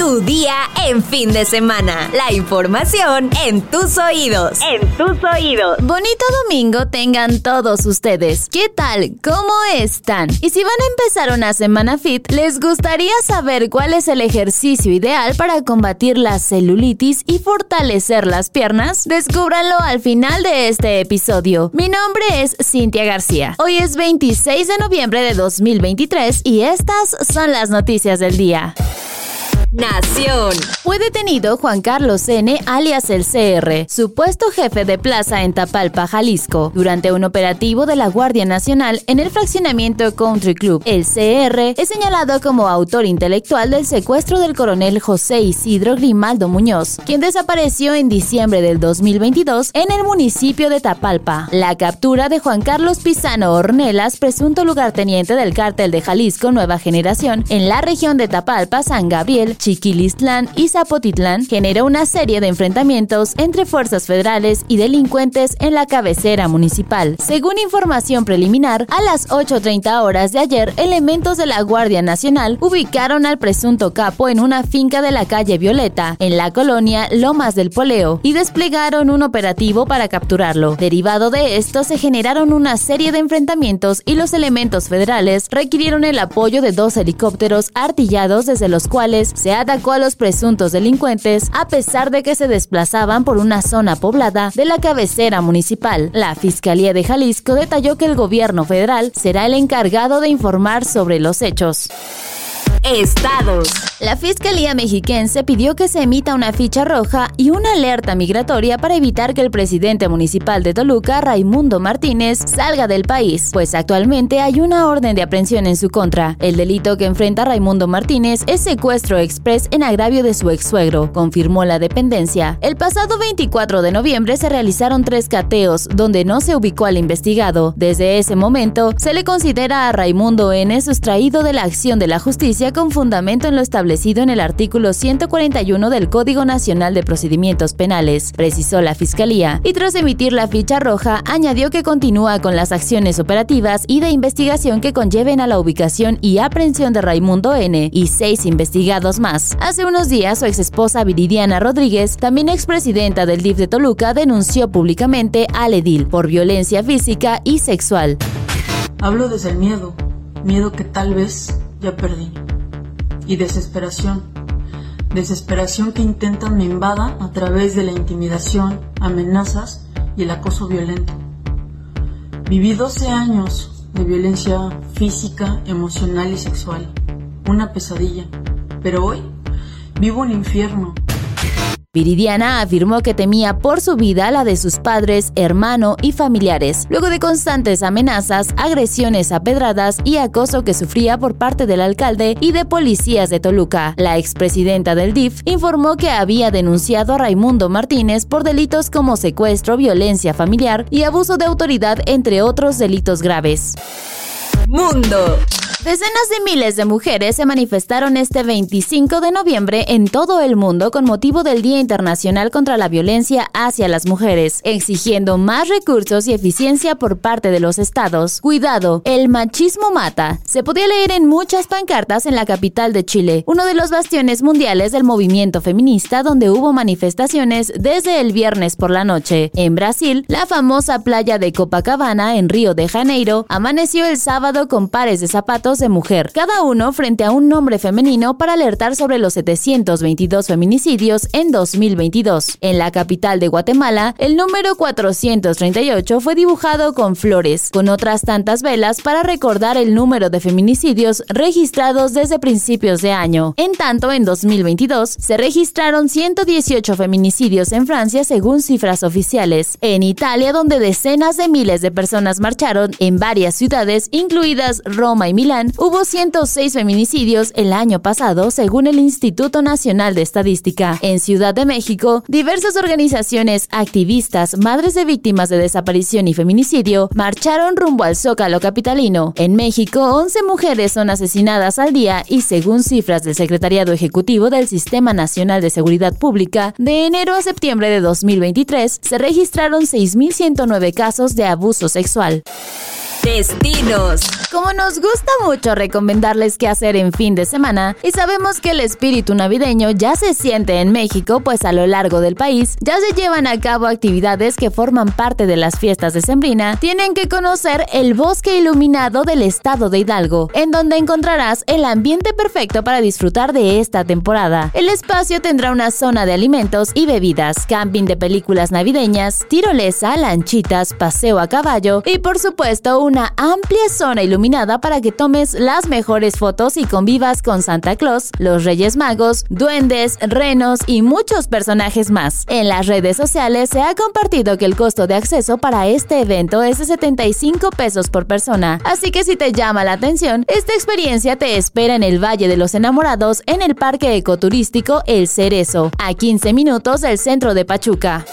Tu día en fin de semana. La información en tus oídos. En tus oídos. Bonito domingo tengan todos ustedes. ¿Qué tal? ¿Cómo están? Y si van a empezar una semana fit, les gustaría saber cuál es el ejercicio ideal para combatir la celulitis y fortalecer las piernas. Descúbranlo al final de este episodio. Mi nombre es Cintia García. Hoy es 26 de noviembre de 2023 y estas son las noticias del día. Nación. Fue detenido Juan Carlos N., alias el CR, supuesto jefe de plaza en Tapalpa, Jalisco, durante un operativo de la Guardia Nacional en el fraccionamiento Country Club. El CR es señalado como autor intelectual del secuestro del coronel José Isidro Grimaldo Muñoz, quien desapareció en diciembre del 2022 en el municipio de Tapalpa. La captura de Juan Carlos Pisano Ornelas, presunto lugarteniente del cártel de Jalisco Nueva Generación, en la región de Tapalpa, San Gabriel, Chiquilistlán y Zapotitlán generó una serie de enfrentamientos entre fuerzas federales y delincuentes en la cabecera municipal. Según información preliminar, a las 8.30 horas de ayer, elementos de la Guardia Nacional ubicaron al presunto capo en una finca de la calle Violeta, en la colonia Lomas del Poleo, y desplegaron un operativo para capturarlo. Derivado de esto, se generaron una serie de enfrentamientos y los elementos federales requirieron el apoyo de dos helicópteros artillados desde los cuales se atacó a los presuntos delincuentes a pesar de que se desplazaban por una zona poblada de la cabecera municipal. La Fiscalía de Jalisco detalló que el gobierno federal será el encargado de informar sobre los hechos. Estados. La Fiscalía Mexiquense pidió que se emita una ficha roja y una alerta migratoria para evitar que el presidente municipal de Toluca, Raimundo Martínez, salga del país, pues actualmente hay una orden de aprehensión en su contra. El delito que enfrenta Raimundo Martínez es secuestro express en agravio de su ex suegro, confirmó la dependencia. El pasado 24 de noviembre se realizaron tres cateos donde no se ubicó al investigado. Desde ese momento, se le considera a Raimundo N. sustraído de la acción de la justicia con fundamento en lo establecido en el artículo 141 del Código Nacional de Procedimientos Penales, precisó la Fiscalía, y tras emitir la ficha roja, añadió que continúa con las acciones operativas y de investigación que conlleven a la ubicación y aprehensión de Raimundo N. y seis investigados más. Hace unos días, su exesposa Viridiana Rodríguez, también expresidenta del DIF de Toluca, denunció públicamente al edil por violencia física y sexual. Hablo desde el miedo, miedo que tal vez ya perdí y desesperación. Desesperación que intentan me invada a través de la intimidación, amenazas y el acoso violento. Viví 12 años de violencia física, emocional y sexual. Una pesadilla. Pero hoy vivo un infierno Viridiana afirmó que temía por su vida la de sus padres, hermano y familiares, luego de constantes amenazas, agresiones a pedradas y acoso que sufría por parte del alcalde y de policías de Toluca. La expresidenta del DIF informó que había denunciado a Raimundo Martínez por delitos como secuestro, violencia familiar y abuso de autoridad, entre otros delitos graves. Mundo. Decenas de miles de mujeres se manifestaron este 25 de noviembre en todo el mundo con motivo del Día Internacional contra la Violencia hacia las Mujeres, exigiendo más recursos y eficiencia por parte de los estados. Cuidado, el machismo mata. Se podía leer en muchas pancartas en la capital de Chile, uno de los bastiones mundiales del movimiento feminista donde hubo manifestaciones desde el viernes por la noche. En Brasil, la famosa playa de Copacabana en Río de Janeiro amaneció el sábado con pares de zapatos de mujer, cada uno frente a un nombre femenino para alertar sobre los 722 feminicidios en 2022. En la capital de Guatemala, el número 438 fue dibujado con flores, con otras tantas velas para recordar el número de feminicidios registrados desde principios de año. En tanto, en 2022 se registraron 118 feminicidios en Francia según cifras oficiales. En Italia, donde decenas de miles de personas marcharon en varias ciudades, incluidas Roma y Milán, hubo 106 feminicidios el año pasado, según el Instituto Nacional de Estadística. En Ciudad de México, diversas organizaciones activistas, madres de víctimas de desaparición y feminicidio, marcharon rumbo al Zócalo capitalino. En México, 11 mujeres son asesinadas al día y según cifras del Secretariado Ejecutivo del Sistema Nacional de Seguridad Pública, de enero a septiembre de 2023 se registraron 6.109 casos de abuso sexual. Destinos. Como nos gusta mucho recomendarles qué hacer en fin de semana y sabemos que el espíritu navideño ya se siente en México, pues a lo largo del país ya se llevan a cabo actividades que forman parte de las fiestas de Sembrina, tienen que conocer el bosque iluminado del estado de Hidalgo, en donde encontrarás el ambiente perfecto para disfrutar de esta temporada. El espacio tendrá una zona de alimentos y bebidas, camping de películas navideñas, tirolesa, lanchitas, paseo a caballo y por supuesto un una amplia zona iluminada para que tomes las mejores fotos y convivas con Santa Claus, los Reyes Magos, duendes, renos y muchos personajes más. En las redes sociales se ha compartido que el costo de acceso para este evento es de 75 pesos por persona, así que si te llama la atención, esta experiencia te espera en el Valle de los Enamorados en el Parque Ecoturístico El Cerezo, a 15 minutos del centro de Pachuca.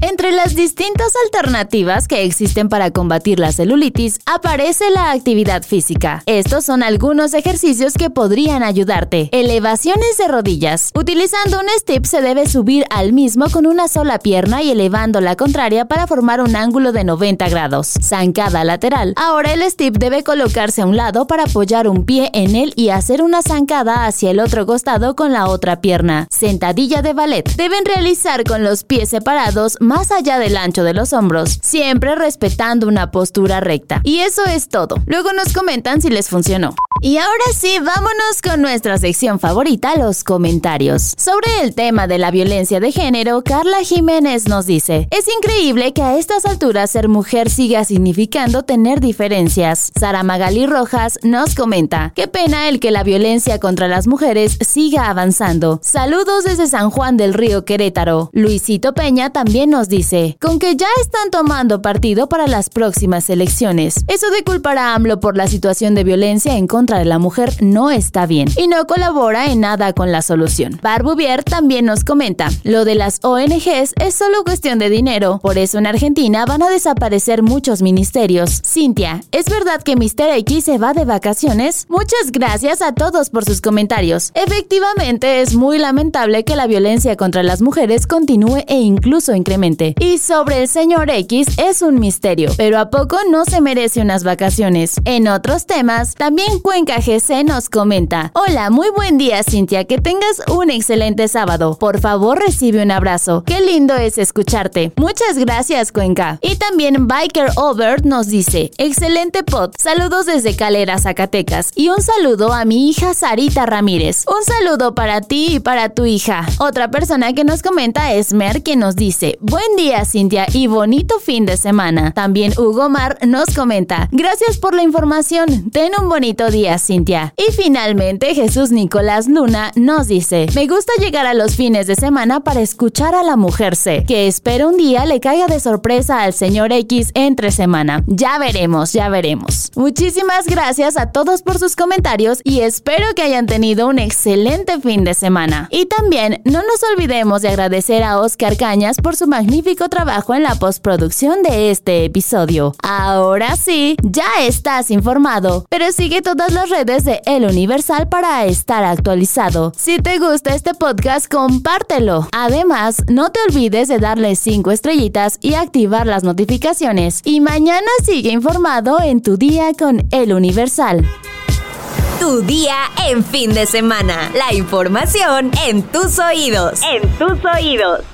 Entre las distintas alternativas que existen para combatir la celulitis aparece la actividad física. Estos son algunos ejercicios que podrían ayudarte. Elevaciones de rodillas. Utilizando un step se debe subir al mismo con una sola pierna y elevando la contraria para formar un ángulo de 90 grados. Zancada lateral. Ahora el step debe colocarse a un lado para apoyar un pie en él y hacer una zancada hacia el otro costado con la otra pierna. Sentadilla de ballet. Deben realizar con los pies separados más allá del ancho de los hombros, siempre respetando una postura recta. Y eso es todo. Luego nos comentan si les funcionó. Y ahora sí, vámonos con nuestra sección favorita, los comentarios. Sobre el tema de la violencia de género, Carla Jiménez nos dice, es increíble que a estas alturas ser mujer siga significando tener diferencias. Sara Magali Rojas nos comenta, qué pena el que la violencia contra las mujeres siga avanzando. Saludos desde San Juan del Río Querétaro. Luisito Peña también nos dice, con que ya están tomando partido para las próximas elecciones. Eso de culpar a AMLO por la situación de violencia en contra de la mujer no está bien y no colabora en nada con la solución. Barbuvier también nos comenta, lo de las ONGs es solo cuestión de dinero, por eso en Argentina van a desaparecer muchos ministerios. Cintia, ¿es verdad que Mr. X se va de vacaciones? Muchas gracias a todos por sus comentarios. Efectivamente, es muy lamentable que la violencia contra las mujeres continúe e incluso incremente. Y sobre el señor X es un misterio, pero ¿a poco no se merece unas vacaciones? En otros temas, también Cuenca GC nos comenta, Hola, muy buen día Cintia, que tengas un excelente sábado. Por favor recibe un abrazo. Qué lindo es escucharte. Muchas gracias Cuenca. Y también Biker Over nos dice, excelente pod. Saludos desde Calera, Zacatecas. Y un saludo a mi hija Sarita Ramírez. Un saludo para ti y para tu hija. Otra persona que nos comenta es Mer, quien nos dice, buen día Cintia y bonito fin de semana. También Hugo Mar nos comenta, gracias por la información. Ten un bonito día Cintia. Y finalmente Jesús Nicolás Luna nos dice, me gusta llegar a los fines de semana para escuchar a la mujer C, que espero un día le caiga de sorpresa al señor X entre semana. Ya veremos, ya veremos. Muchísimas gracias a todos por sus comentarios y espero que hayan tenido un excelente fin de semana. Y también no nos olvidemos de agradecer a Oscar Cañas por su magnífico trabajo en la postproducción de este episodio. Ahora sí, ya estás informado, pero sigue todas las redes de El Universal para estar actualizado. Si te gusta este podcast, compártelo. Además, no te olvides de darle 5 estrellitas y activar las notificaciones. Y mañana sigue informado en tu día con El Universal. Tu día en fin de semana. La información en tus oídos. En tus oídos.